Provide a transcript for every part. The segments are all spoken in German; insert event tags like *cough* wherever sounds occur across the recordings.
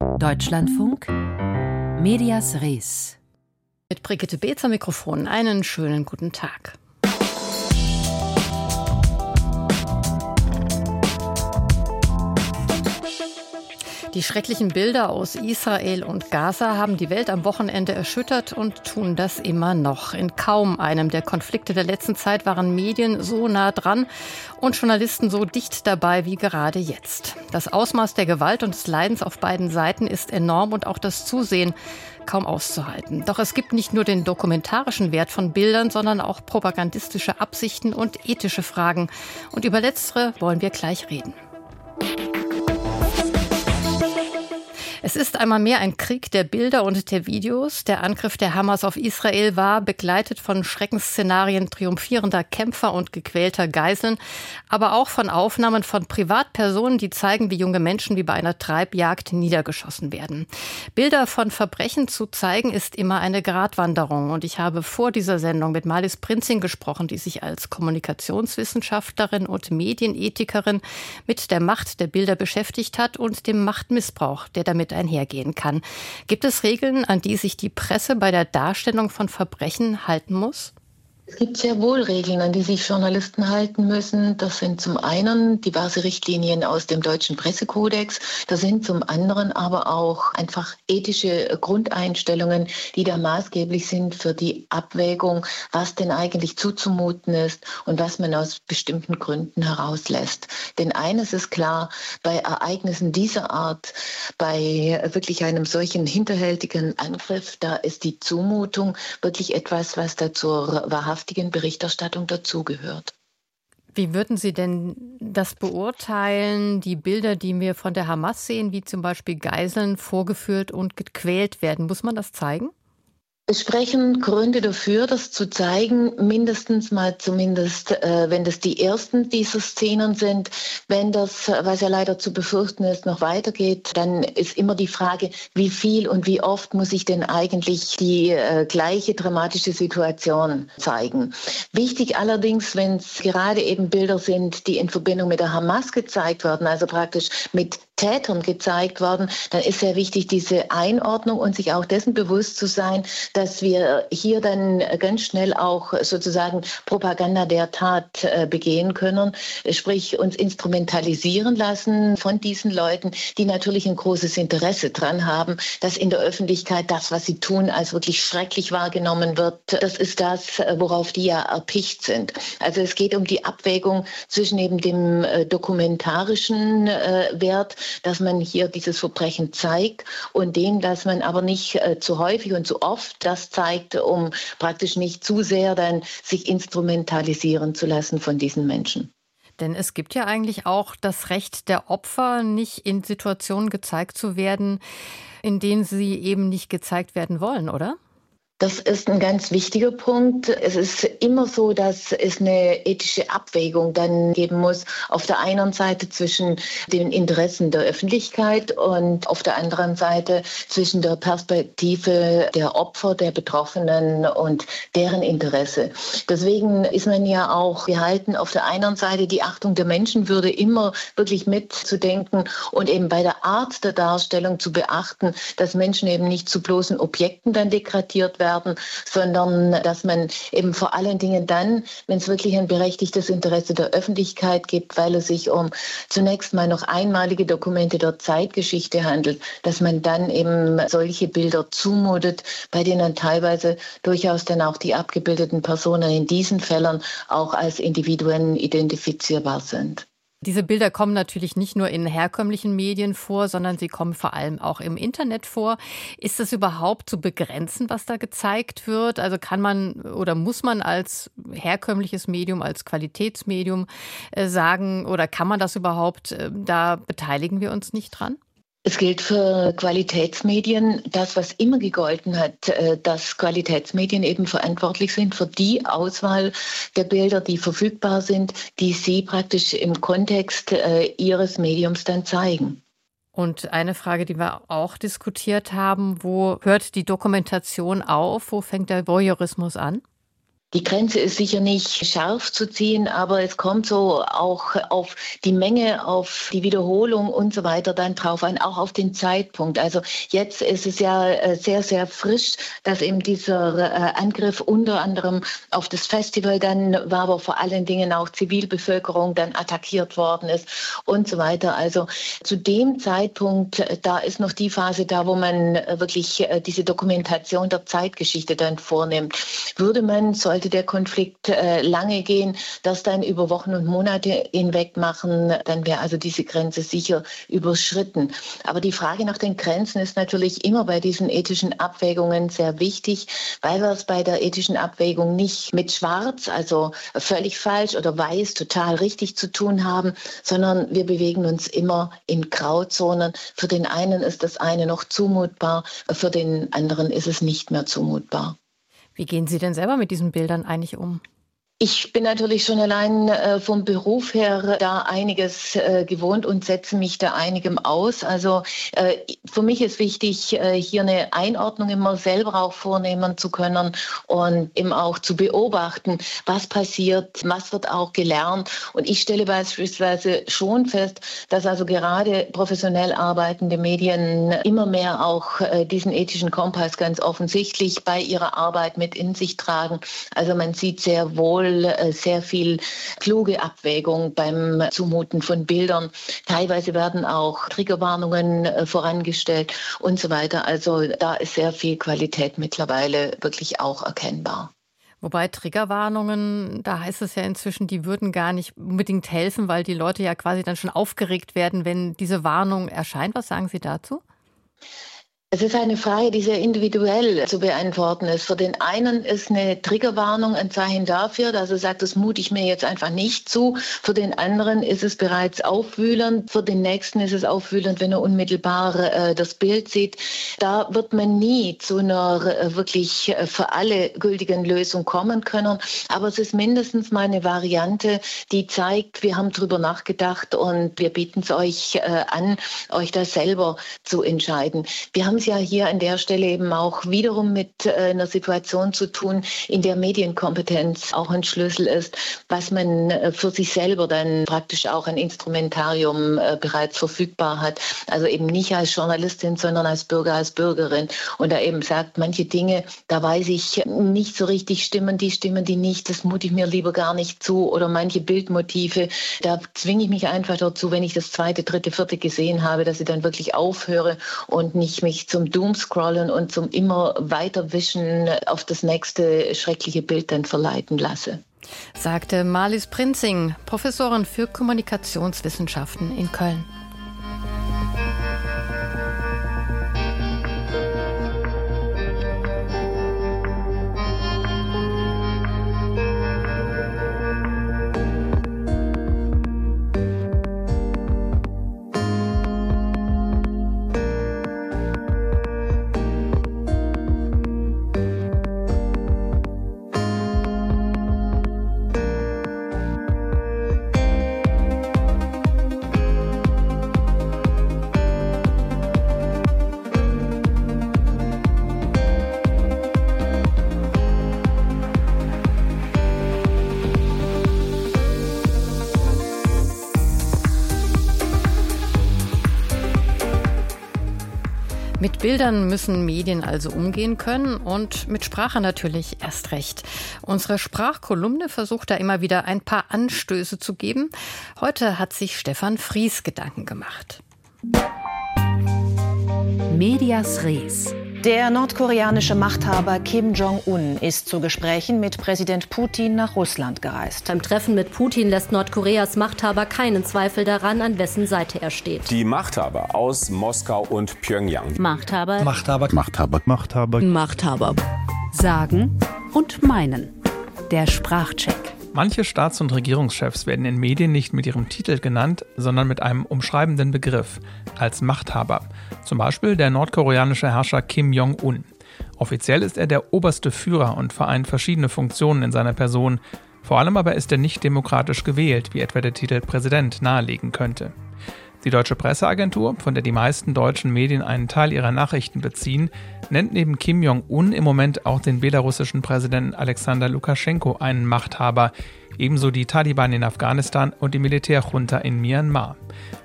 Deutschlandfunk Medias Res. Mit Brigitte Beetzer Mikrofon einen schönen guten Tag. Die schrecklichen Bilder aus Israel und Gaza haben die Welt am Wochenende erschüttert und tun das immer noch. In kaum einem der Konflikte der letzten Zeit waren Medien so nah dran und Journalisten so dicht dabei wie gerade jetzt. Das Ausmaß der Gewalt und des Leidens auf beiden Seiten ist enorm und auch das Zusehen kaum auszuhalten. Doch es gibt nicht nur den dokumentarischen Wert von Bildern, sondern auch propagandistische Absichten und ethische Fragen. Und über letztere wollen wir gleich reden. Es ist einmal mehr ein Krieg der Bilder und der Videos. Der Angriff der Hamas auf Israel war begleitet von Schreckensszenarien triumphierender Kämpfer und gequälter Geiseln, aber auch von Aufnahmen von Privatpersonen, die zeigen, wie junge Menschen wie bei einer Treibjagd niedergeschossen werden. Bilder von Verbrechen zu zeigen ist immer eine Gratwanderung. Und ich habe vor dieser Sendung mit Malis Prinzing gesprochen, die sich als Kommunikationswissenschaftlerin und Medienethikerin mit der Macht der Bilder beschäftigt hat und dem Machtmissbrauch, der damit damit einhergehen kann. Gibt es Regeln, an die sich die Presse bei der Darstellung von Verbrechen halten muss? Es gibt sehr wohl Regeln, an die sich Journalisten halten müssen. Das sind zum einen diverse Richtlinien aus dem deutschen Pressekodex. Das sind zum anderen aber auch einfach ethische Grundeinstellungen, die da maßgeblich sind für die Abwägung, was denn eigentlich zuzumuten ist und was man aus bestimmten Gründen herauslässt. Denn eines ist klar, bei Ereignissen dieser Art, bei wirklich einem solchen hinterhältigen Angriff, da ist die Zumutung wirklich etwas, was da zur wahrhaft wahrhaftigen Berichterstattung dazugehört. Wie würden Sie denn das beurteilen, die Bilder, die wir von der Hamas sehen, wie zum Beispiel Geiseln vorgeführt und gequält werden? Muss man das zeigen? Es sprechen Gründe dafür, das zu zeigen, mindestens mal zumindest, äh, wenn das die ersten dieser Szenen sind. Wenn das, was ja leider zu befürchten ist, noch weitergeht, dann ist immer die Frage, wie viel und wie oft muss ich denn eigentlich die äh, gleiche dramatische Situation zeigen. Wichtig allerdings, wenn es gerade eben Bilder sind, die in Verbindung mit der Hamas gezeigt werden, also praktisch mit Tätern gezeigt worden, dann ist sehr wichtig diese Einordnung und sich auch dessen bewusst zu sein, dass wir hier dann ganz schnell auch sozusagen Propaganda der Tat äh, begehen können, sprich uns instrumentalisieren lassen von diesen Leuten, die natürlich ein großes Interesse dran haben, dass in der Öffentlichkeit das, was sie tun, als wirklich schrecklich wahrgenommen wird. Das ist das, worauf die ja erpicht sind. Also es geht um die Abwägung zwischen eben dem äh, dokumentarischen äh, Wert, dass man hier dieses Verbrechen zeigt und dem, dass man aber nicht äh, zu häufig und zu oft das zeigt, um praktisch nicht zu sehr dann sich instrumentalisieren zu lassen von diesen Menschen. Denn es gibt ja eigentlich auch das Recht der Opfer, nicht in Situationen gezeigt zu werden, in denen sie eben nicht gezeigt werden wollen, oder? Das ist ein ganz wichtiger Punkt. Es ist immer so, dass es eine ethische Abwägung dann geben muss. Auf der einen Seite zwischen den Interessen der Öffentlichkeit und auf der anderen Seite zwischen der Perspektive der Opfer, der Betroffenen und deren Interesse. Deswegen ist man ja auch gehalten, auf der einen Seite die Achtung der Menschenwürde immer wirklich mitzudenken und eben bei der Art der Darstellung zu beachten, dass Menschen eben nicht zu bloßen Objekten dann degradiert werden werden, sondern dass man eben vor allen Dingen dann, wenn es wirklich ein berechtigtes Interesse der Öffentlichkeit gibt, weil es sich um zunächst mal noch einmalige Dokumente der Zeitgeschichte handelt, dass man dann eben solche Bilder zumutet, bei denen teilweise durchaus dann auch die abgebildeten Personen in diesen Fällen auch als Individuen identifizierbar sind. Diese Bilder kommen natürlich nicht nur in herkömmlichen Medien vor, sondern sie kommen vor allem auch im Internet vor. Ist das überhaupt zu begrenzen, was da gezeigt wird? Also kann man oder muss man als herkömmliches Medium, als Qualitätsmedium äh, sagen oder kann man das überhaupt, äh, da beteiligen wir uns nicht dran? Es gilt für Qualitätsmedien das, was immer gegolten hat, äh, dass Qualitätsmedien eben verantwortlich sind für die Auswahl der Bilder, die verfügbar sind, die sie praktisch im Kontext äh, ihres Mediums dann zeigen. Und eine Frage, die wir auch diskutiert haben, wo hört die Dokumentation auf? Wo fängt der Voyeurismus an? Die Grenze ist sicher nicht scharf zu ziehen, aber es kommt so auch auf die Menge, auf die Wiederholung und so weiter dann drauf an, auch auf den Zeitpunkt. Also jetzt ist es ja äh, sehr, sehr frisch, dass eben dieser äh, Angriff unter anderem auf das Festival dann war, aber vor allen Dingen auch Zivilbevölkerung dann attackiert worden ist und so weiter. Also zu dem Zeitpunkt, äh, da ist noch die Phase da, wo man wirklich diese Dokumentation der Zeitgeschichte dann vornimmt. Würde man solche sollte der Konflikt äh, lange gehen, das dann über Wochen und Monate hinweg machen, dann wäre also diese Grenze sicher überschritten. Aber die Frage nach den Grenzen ist natürlich immer bei diesen ethischen Abwägungen sehr wichtig, weil wir es bei der ethischen Abwägung nicht mit Schwarz, also völlig falsch oder weiß, total richtig zu tun haben, sondern wir bewegen uns immer in Grauzonen. Für den einen ist das eine noch zumutbar, für den anderen ist es nicht mehr zumutbar. Wie gehen Sie denn selber mit diesen Bildern eigentlich um? Ich bin natürlich schon allein äh, vom Beruf her da einiges äh, gewohnt und setze mich da einigem aus. Also äh, für mich ist wichtig, äh, hier eine Einordnung immer selber auch vornehmen zu können und eben auch zu beobachten, was passiert, was wird auch gelernt. Und ich stelle beispielsweise schon fest, dass also gerade professionell arbeitende Medien immer mehr auch äh, diesen ethischen Kompass ganz offensichtlich bei ihrer Arbeit mit in sich tragen. Also man sieht sehr wohl, äh, sehr viel kluge Abwägung beim Zumuten von Bildern. Teilweise werden auch Triggerwarnungen äh, vorangestellt und so weiter. Also da ist sehr viel Qualität mittlerweile wirklich auch erkennbar. Wobei Triggerwarnungen, da heißt es ja inzwischen, die würden gar nicht unbedingt helfen, weil die Leute ja quasi dann schon aufgeregt werden, wenn diese Warnung erscheint. Was sagen Sie dazu? Es ist eine Frage, die sehr individuell zu beantworten ist. Für den einen ist eine Triggerwarnung ein Zeichen dafür, dass er sagt, das mute ich mir jetzt einfach nicht zu. Für den anderen ist es bereits aufwühlend. Für den nächsten ist es aufwühlend, wenn er unmittelbar äh, das Bild sieht. Da wird man nie zu einer äh, wirklich äh, für alle gültigen Lösung kommen können. Aber es ist mindestens mal eine Variante, die zeigt, wir haben drüber nachgedacht und wir bieten es euch äh, an, euch da selber zu entscheiden. Wir haben es ja hier an der Stelle eben auch wiederum mit äh, einer Situation zu tun, in der Medienkompetenz auch ein Schlüssel ist, was man äh, für sich selber dann praktisch auch ein Instrumentarium äh, bereits verfügbar hat. Also eben nicht als Journalistin, sondern als Bürger, als Bürgerin. Und da eben sagt, manche Dinge, da weiß ich nicht so richtig, stimmen die, stimmen die nicht, das mute ich mir lieber gar nicht zu. Oder manche Bildmotive, da zwinge ich mich einfach dazu, wenn ich das zweite, dritte, vierte gesehen habe, dass ich dann wirklich aufhöre und nicht mich zum Doomscrollen und zum immer weiterwischen auf das nächste schreckliche Bild dann verleiten lasse. Sagte Marlies Prinzing, Professorin für Kommunikationswissenschaften in Köln. Mit Bildern müssen Medien also umgehen können und mit Sprache natürlich erst recht. Unsere Sprachkolumne versucht da immer wieder ein paar Anstöße zu geben. Heute hat sich Stefan Fries Gedanken gemacht. Medias Res. Der nordkoreanische Machthaber Kim Jong-un ist zu Gesprächen mit Präsident Putin nach Russland gereist. Beim Treffen mit Putin lässt Nordkoreas Machthaber keinen Zweifel daran, an wessen Seite er steht. Die Machthaber aus Moskau und Pyongyang. Machthaber. Machthaber. Machthaber. Machthaber. Machthaber. Sagen und meinen. Der Sprachcheck. Manche Staats- und Regierungschefs werden in Medien nicht mit ihrem Titel genannt, sondern mit einem umschreibenden Begriff, als Machthaber. Zum Beispiel der nordkoreanische Herrscher Kim Jong-un. Offiziell ist er der oberste Führer und vereint verschiedene Funktionen in seiner Person. Vor allem aber ist er nicht demokratisch gewählt, wie etwa der Titel Präsident nahelegen könnte. Die deutsche Presseagentur, von der die meisten deutschen Medien einen Teil ihrer Nachrichten beziehen, nennt neben Kim Jong-un im Moment auch den belarussischen Präsidenten Alexander Lukaschenko einen Machthaber, ebenso die Taliban in Afghanistan und die Militärjunta in Myanmar.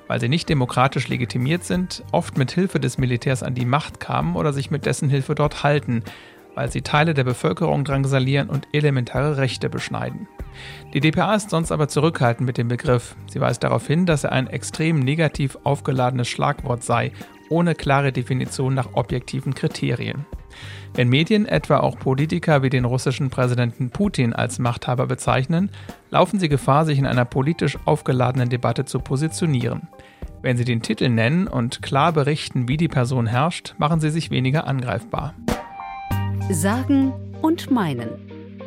Weil sie nicht demokratisch legitimiert sind, oft mit Hilfe des Militärs an die Macht kamen oder sich mit dessen Hilfe dort halten, weil sie Teile der Bevölkerung drangsalieren und elementare Rechte beschneiden. Die DPA ist sonst aber zurückhaltend mit dem Begriff. Sie weist darauf hin, dass er ein extrem negativ aufgeladenes Schlagwort sei, ohne klare Definition nach objektiven Kriterien. Wenn Medien etwa auch Politiker wie den russischen Präsidenten Putin als Machthaber bezeichnen, laufen sie Gefahr, sich in einer politisch aufgeladenen Debatte zu positionieren. Wenn sie den Titel nennen und klar berichten, wie die Person herrscht, machen sie sich weniger angreifbar. Sagen und meinen.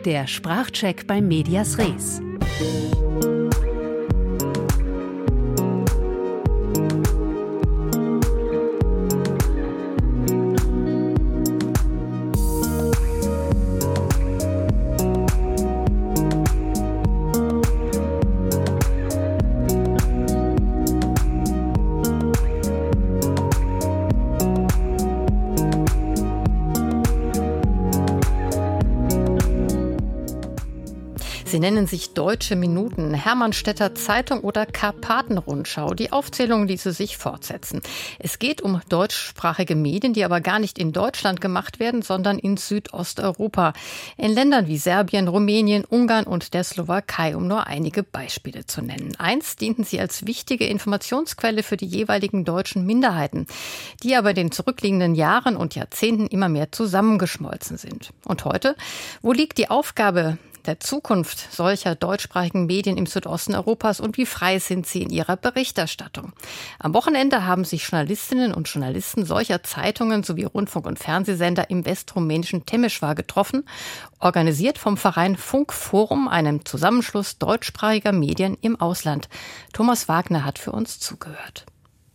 Der Sprachcheck bei Medias Res. Sie nennen sich Deutsche Minuten, Hermannstädter Zeitung oder Karpatenrundschau. Die Aufzählungen ließe sich fortsetzen. Es geht um deutschsprachige Medien, die aber gar nicht in Deutschland gemacht werden, sondern in Südosteuropa. In Ländern wie Serbien, Rumänien, Ungarn und der Slowakei, um nur einige Beispiele zu nennen. Einst dienten sie als wichtige Informationsquelle für die jeweiligen deutschen Minderheiten, die aber in den zurückliegenden Jahren und Jahrzehnten immer mehr zusammengeschmolzen sind. Und heute? Wo liegt die Aufgabe der Zukunft solcher deutschsprachigen Medien im Südosten Europas und wie frei sind sie in ihrer Berichterstattung. Am Wochenende haben sich Journalistinnen und Journalisten solcher Zeitungen sowie Rundfunk- und Fernsehsender im westrumänischen Temeschwar getroffen, organisiert vom Verein Funkforum, einem Zusammenschluss deutschsprachiger Medien im Ausland. Thomas Wagner hat für uns zugehört.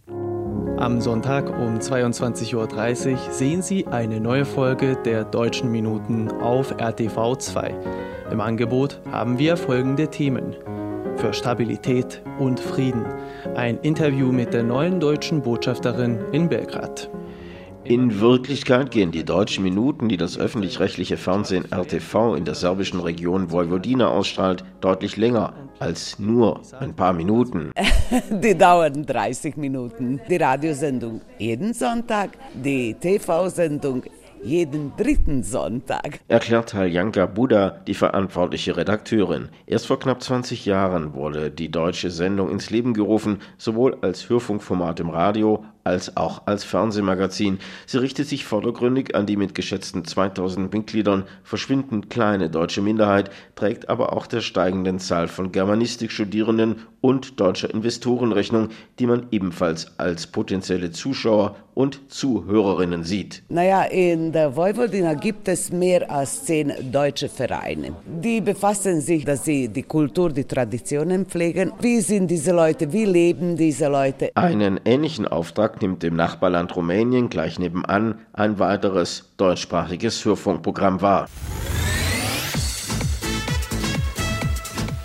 Am Sonntag um 22.30 Uhr sehen Sie eine neue Folge der Deutschen Minuten auf RTV 2. Im Angebot haben wir folgende Themen. Für Stabilität und Frieden. Ein Interview mit der neuen deutschen Botschafterin in Belgrad. In Wirklichkeit gehen die deutschen Minuten, die das öffentlich-rechtliche Fernsehen RTV in der serbischen Region Vojvodina ausstrahlt, deutlich länger als nur ein paar Minuten. *laughs* Die dauern 30 Minuten. Die Radiosendung jeden Sonntag, die TV-Sendung jeden dritten Sonntag. Erklärt Haljanka Buda, die verantwortliche Redakteurin. Erst vor knapp 20 Jahren wurde die deutsche Sendung ins Leben gerufen, sowohl als Hörfunkformat im Radio als auch als Fernsehmagazin. Sie richtet sich vordergründig an die mit geschätzten 2000 Mitgliedern verschwindend kleine deutsche Minderheit, trägt aber auch der steigenden Zahl von Germanistikstudierenden und deutscher Investoren Rechnung, die man ebenfalls als potenzielle Zuschauer und Zuhörerinnen sieht. Naja, in der Vojvodina gibt es mehr als zehn deutsche Vereine. Die befassen sich, dass sie die Kultur, die Traditionen pflegen. Wie sind diese Leute? Wie leben diese Leute? Einen ähnlichen Auftrag nimmt dem Nachbarland Rumänien gleich nebenan ein weiteres deutschsprachiges Hörfunkprogramm wahr.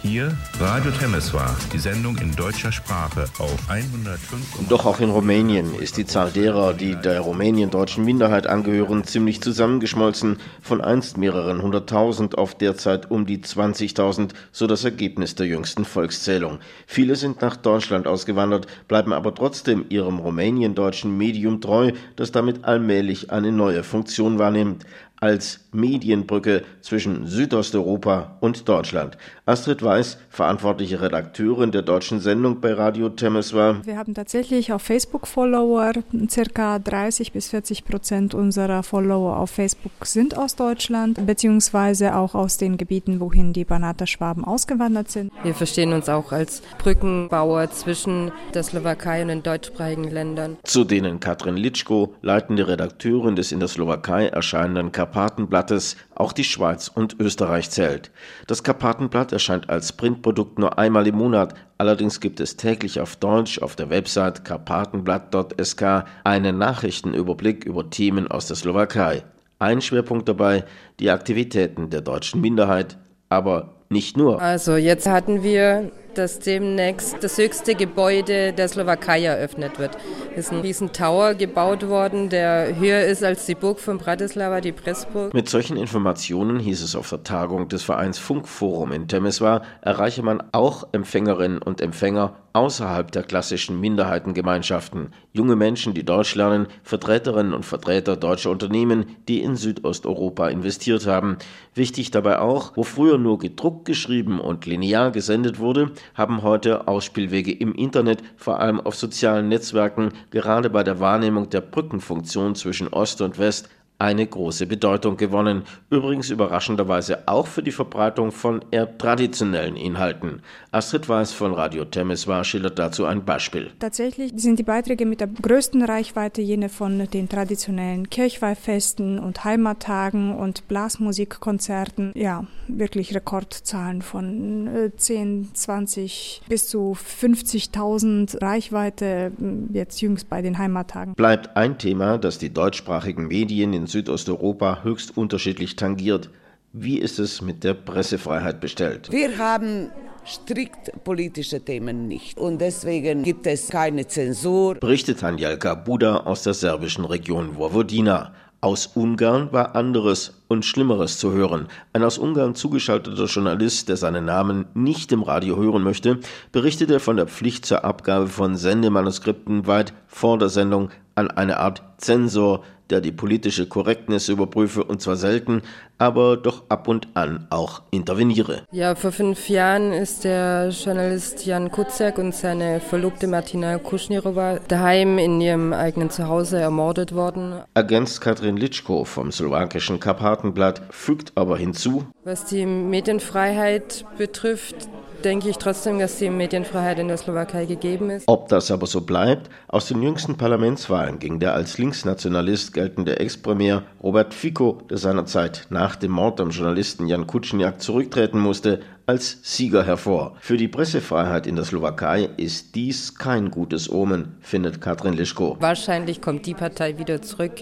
Hier Radio Temeswar, die Sendung in deutscher Sprache auf 105. Doch auch in Rumänien ist die Zahl derer, die der rumäniendeutschen Minderheit angehören, ziemlich zusammengeschmolzen, von einst mehreren hunderttausend auf derzeit um die 20.000, so das Ergebnis der jüngsten Volkszählung. Viele sind nach Deutschland ausgewandert, bleiben aber trotzdem ihrem rumäniendeutschen Medium treu, das damit allmählich eine neue Funktion wahrnimmt als Medienbrücke zwischen Südosteuropa und Deutschland. Astrid Weiß, verantwortliche Redakteurin der deutschen Sendung bei Radio Temeswar. Wir haben tatsächlich auf Facebook Follower. Circa 30 bis 40 Prozent unserer Follower auf Facebook sind aus Deutschland, beziehungsweise auch aus den Gebieten, wohin die Banater Schwaben ausgewandert sind. Wir verstehen uns auch als Brückenbauer zwischen der Slowakei und den deutschsprachigen Ländern. Zu denen Katrin Litschko, leitende Redakteurin des in der Slowakei erscheinenden Karpatenblattes, auch die Schweiz und Österreich zählt. Das Karpatenblatt erscheint als Printprodukt nur einmal im Monat, allerdings gibt es täglich auf Deutsch auf der Website karpatenblatt.sk einen Nachrichtenüberblick über Themen aus der Slowakei. Ein Schwerpunkt dabei die Aktivitäten der deutschen Minderheit, aber nicht nur. Also jetzt hatten wir dass demnächst das höchste Gebäude der Slowakei eröffnet wird. Es ist ein riesen Tower gebaut worden, der höher ist als die Burg von Bratislava, die Pressburg. Mit solchen Informationen, hieß es auf der Tagung des Vereins Funkforum in Temeswar, erreiche man auch Empfängerinnen und Empfänger außerhalb der klassischen Minderheitengemeinschaften, junge Menschen, die Deutsch lernen, Vertreterinnen und Vertreter deutscher Unternehmen, die in Südosteuropa investiert haben. Wichtig dabei auch, wo früher nur gedruckt geschrieben und linear gesendet wurde, haben heute Ausspielwege im Internet, vor allem auf sozialen Netzwerken, gerade bei der Wahrnehmung der Brückenfunktion zwischen Ost und West eine große Bedeutung gewonnen, übrigens überraschenderweise auch für die Verbreitung von eher traditionellen Inhalten. Astrid Weiß von Radio Temeswar schildert dazu ein Beispiel. Tatsächlich sind die Beiträge mit der größten Reichweite jene von den traditionellen Kirchweihfesten und Heimattagen und Blasmusikkonzerten. Ja, wirklich Rekordzahlen von 10, äh, 20 bis zu 50.000 Reichweite jetzt jüngst bei den Heimattagen. Bleibt ein Thema, das die deutschsprachigen Medien in Südosteuropa höchst unterschiedlich tangiert. Wie ist es mit der Pressefreiheit bestellt? Wir haben strikt politische Themen nicht. Und deswegen gibt es keine Zensur. Berichtet Anjalka Buda aus der serbischen Region Vojvodina. Aus Ungarn war anderes und Schlimmeres zu hören. Ein aus Ungarn zugeschalteter Journalist, der seinen Namen nicht im Radio hören möchte, berichtete von der Pflicht zur Abgabe von Sendemanuskripten weit vor der Sendung an eine Art Zensor, der die politische Korrektness überprüfe und zwar selten, aber doch ab und an auch interveniere. Ja, vor fünf Jahren ist der Journalist Jan Kuciak und seine Verlobte Martina Kuschnirova daheim in ihrem eigenen Zuhause ermordet worden. Ergänzt Katrin Litschko vom slowakischen Karpatenblatt, fügt aber hinzu, was die Medienfreiheit betrifft, denke ich trotzdem, dass die Medienfreiheit in der Slowakei gegeben ist. Ob das aber so bleibt, aus den jüngsten Parlamentswahlen ging der als Linksnationalist geltende Ex-Premier Robert Fico, der seinerzeit nach dem Mord am Journalisten Jan Kutschniak zurücktreten musste, als Sieger hervor. Für die Pressefreiheit in der Slowakei ist dies kein gutes Omen, findet Katrin Lischko. Wahrscheinlich kommt die Partei wieder zurück,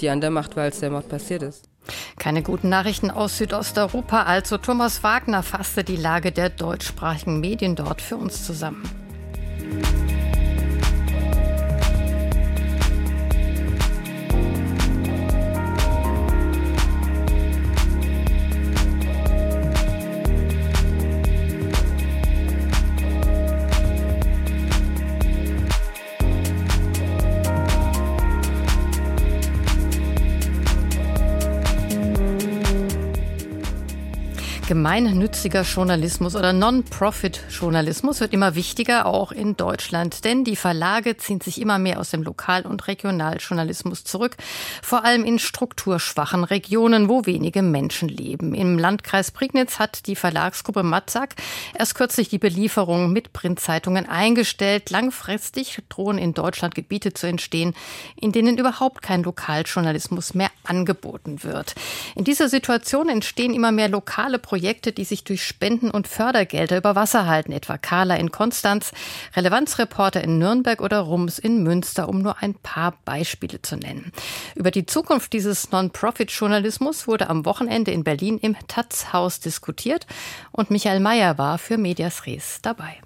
die an der Macht war, als der Mord passiert ist. Keine guten Nachrichten aus Südosteuropa, also Thomas Wagner fasste die Lage der deutschsprachigen Medien dort für uns zusammen. Gemeinnütziger Journalismus oder Non-Profit-Journalismus wird immer wichtiger, auch in Deutschland. Denn die Verlage ziehen sich immer mehr aus dem Lokal- und Regionaljournalismus zurück. Vor allem in strukturschwachen Regionen, wo wenige Menschen leben. Im Landkreis Prignitz hat die Verlagsgruppe Matzak erst kürzlich die Belieferung mit Printzeitungen eingestellt. Langfristig drohen in Deutschland Gebiete zu entstehen, in denen überhaupt kein Lokaljournalismus mehr angeboten wird. In dieser Situation entstehen immer mehr lokale Projekte Projekte, die sich durch Spenden und Fördergelder über Wasser halten, etwa Carla in Konstanz, Relevanzreporter in Nürnberg oder Rums in Münster, um nur ein paar Beispiele zu nennen. Über die Zukunft dieses Non-Profit-Journalismus wurde am Wochenende in Berlin im Taz-Haus diskutiert und Michael Mayer war für Medias Res dabei.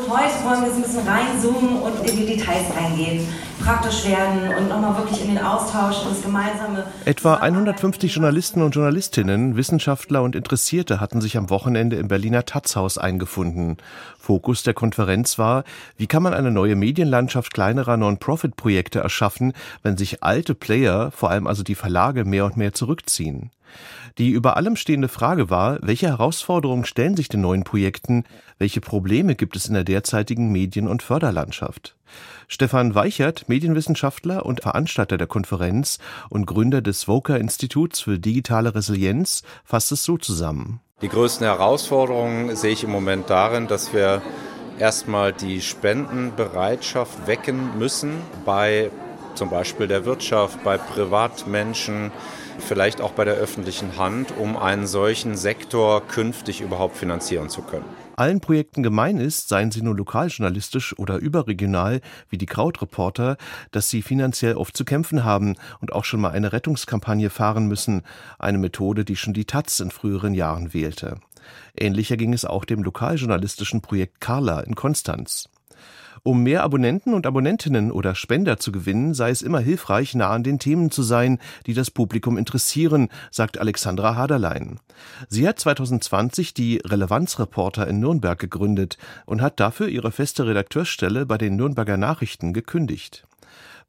Heute wollen wir jetzt ein bisschen reinzoomen und in die Details reingehen, praktisch werden und nochmal wirklich in den Austausch und das gemeinsame. Etwa 150 Journalisten und Journalistinnen, Wissenschaftler und Interessierte hatten sich am Wochenende im Berliner Tatzhaus eingefunden. Fokus der Konferenz war, wie kann man eine neue Medienlandschaft kleinerer Non-Profit-Projekte erschaffen, wenn sich alte Player, vor allem also die Verlage, mehr und mehr zurückziehen. Die über allem stehende Frage war, welche Herausforderungen stellen sich den neuen Projekten, welche Probleme gibt es in der derzeitigen Medien- und Förderlandschaft? Stefan Weichert, Medienwissenschaftler und Veranstalter der Konferenz und Gründer des Voker Instituts für digitale Resilienz, fasst es so zusammen. Die größten Herausforderungen sehe ich im Moment darin, dass wir erstmal die Spendenbereitschaft wecken müssen bei zum Beispiel der Wirtschaft, bei Privatmenschen, vielleicht auch bei der öffentlichen Hand, um einen solchen Sektor künftig überhaupt finanzieren zu können. Allen Projekten gemein ist, seien sie nur lokaljournalistisch oder überregional, wie die Krautreporter, dass sie finanziell oft zu kämpfen haben und auch schon mal eine Rettungskampagne fahren müssen, eine Methode, die schon die Taz in früheren Jahren wählte. Ähnlicher ging es auch dem lokaljournalistischen Projekt Carla in Konstanz. Um mehr Abonnenten und Abonnentinnen oder Spender zu gewinnen, sei es immer hilfreich, nah an den Themen zu sein, die das Publikum interessieren, sagt Alexandra Haderlein. Sie hat 2020 die Relevanzreporter in Nürnberg gegründet und hat dafür ihre feste Redakteursstelle bei den Nürnberger Nachrichten gekündigt.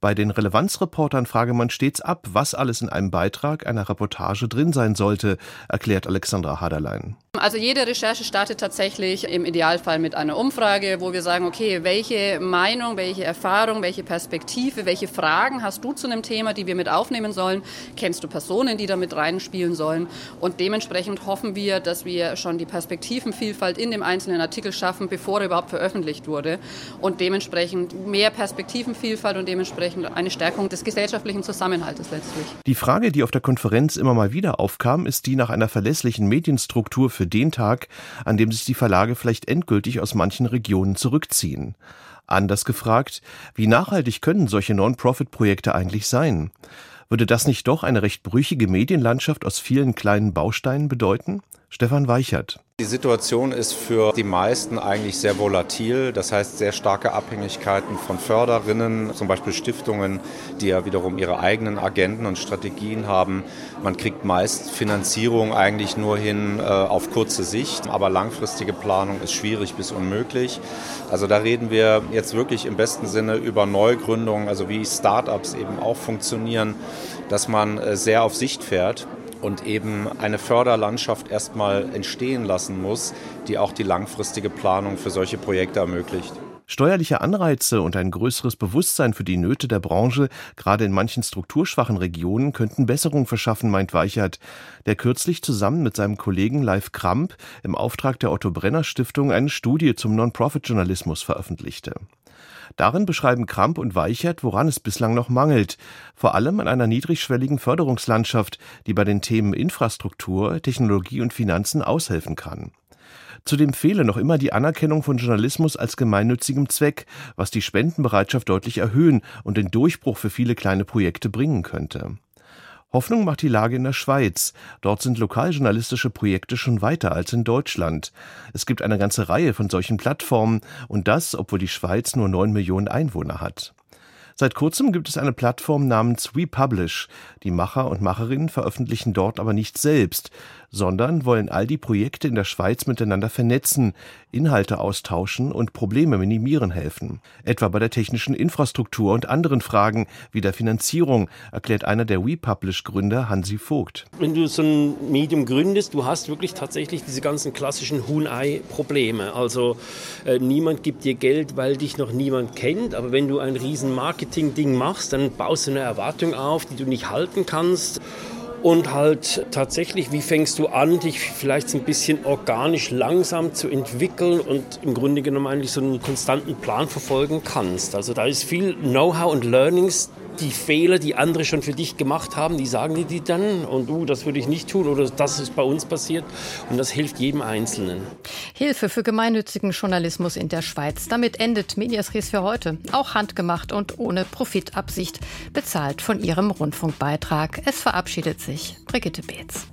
Bei den Relevanzreportern frage man stets ab, was alles in einem Beitrag einer Reportage drin sein sollte, erklärt Alexandra Haderlein. Also jede Recherche startet tatsächlich im Idealfall mit einer Umfrage, wo wir sagen, okay, welche Meinung, welche Erfahrung, welche Perspektive, welche Fragen hast du zu einem Thema, die wir mit aufnehmen sollen? Kennst du Personen, die da mit reinspielen sollen? Und dementsprechend hoffen wir, dass wir schon die Perspektivenvielfalt in dem einzelnen Artikel schaffen, bevor er überhaupt veröffentlicht wurde. Und dementsprechend mehr Perspektivenvielfalt und dementsprechend eine Stärkung des gesellschaftlichen Zusammenhaltes letztlich. Die Frage, die auf der Konferenz immer mal wieder aufkam, ist die nach einer verlässlichen Medienstruktur für für den Tag, an dem sich die Verlage vielleicht endgültig aus manchen Regionen zurückziehen. Anders gefragt, wie nachhaltig können solche Non-Profit-Projekte eigentlich sein? Würde das nicht doch eine recht brüchige Medienlandschaft aus vielen kleinen Bausteinen bedeuten? Stefan Weichert. Die Situation ist für die meisten eigentlich sehr volatil. Das heißt, sehr starke Abhängigkeiten von Förderinnen, zum Beispiel Stiftungen, die ja wiederum ihre eigenen Agenten und Strategien haben. Man kriegt meist Finanzierung eigentlich nur hin äh, auf kurze Sicht, aber langfristige Planung ist schwierig bis unmöglich. Also da reden wir jetzt wirklich im besten Sinne über Neugründungen, also wie Startups eben auch funktionieren, dass man äh, sehr auf Sicht fährt und eben eine Förderlandschaft erstmal entstehen lassen muss, die auch die langfristige Planung für solche Projekte ermöglicht. Steuerliche Anreize und ein größeres Bewusstsein für die Nöte der Branche, gerade in manchen strukturschwachen Regionen, könnten Besserung verschaffen, meint Weichert, der kürzlich zusammen mit seinem Kollegen Live Kramp im Auftrag der Otto Brenner Stiftung eine Studie zum Non-Profit-Journalismus veröffentlichte. Darin beschreiben Kramp und Weichert, woran es bislang noch mangelt, vor allem an einer niedrigschwelligen Förderungslandschaft, die bei den Themen Infrastruktur, Technologie und Finanzen aushelfen kann. Zudem fehle noch immer die Anerkennung von Journalismus als gemeinnützigem Zweck, was die Spendenbereitschaft deutlich erhöhen und den Durchbruch für viele kleine Projekte bringen könnte. Hoffnung macht die Lage in der Schweiz. Dort sind lokaljournalistische Projekte schon weiter als in Deutschland. Es gibt eine ganze Reihe von solchen Plattformen und das, obwohl die Schweiz nur neun Millionen Einwohner hat. Seit kurzem gibt es eine Plattform namens WePublish. Die Macher und Macherinnen veröffentlichen dort aber nicht selbst, sondern wollen all die Projekte in der Schweiz miteinander vernetzen, Inhalte austauschen und Probleme minimieren helfen. Etwa bei der technischen Infrastruktur und anderen Fragen wie der Finanzierung, erklärt einer der WePublish-Gründer Hansi Vogt. Wenn du so ein Medium gründest, du hast wirklich tatsächlich diese ganzen klassischen Huhn-Ei-Probleme. Also äh, niemand gibt dir Geld, weil dich noch niemand kennt, aber wenn du ein riesen Marketing-Ding machst, dann baust du eine Erwartung auf, die du nicht halten kannst und halt tatsächlich, wie fängst du an, dich vielleicht ein bisschen organisch langsam zu entwickeln und im Grunde genommen eigentlich so einen konstanten Plan verfolgen kannst. Also da ist viel Know-how und Learnings, die Fehler, die andere schon für dich gemacht haben, die sagen dir die dann und du, uh, das würde ich nicht tun oder das ist bei uns passiert und das hilft jedem Einzelnen. Hilfe für gemeinnützigen Journalismus in der Schweiz. Damit endet Medias Res für heute. Auch handgemacht und ohne Profitabsicht, bezahlt von ihrem Rundfunkbeitrag. Es verabschiedet sich Brigitte Beetz.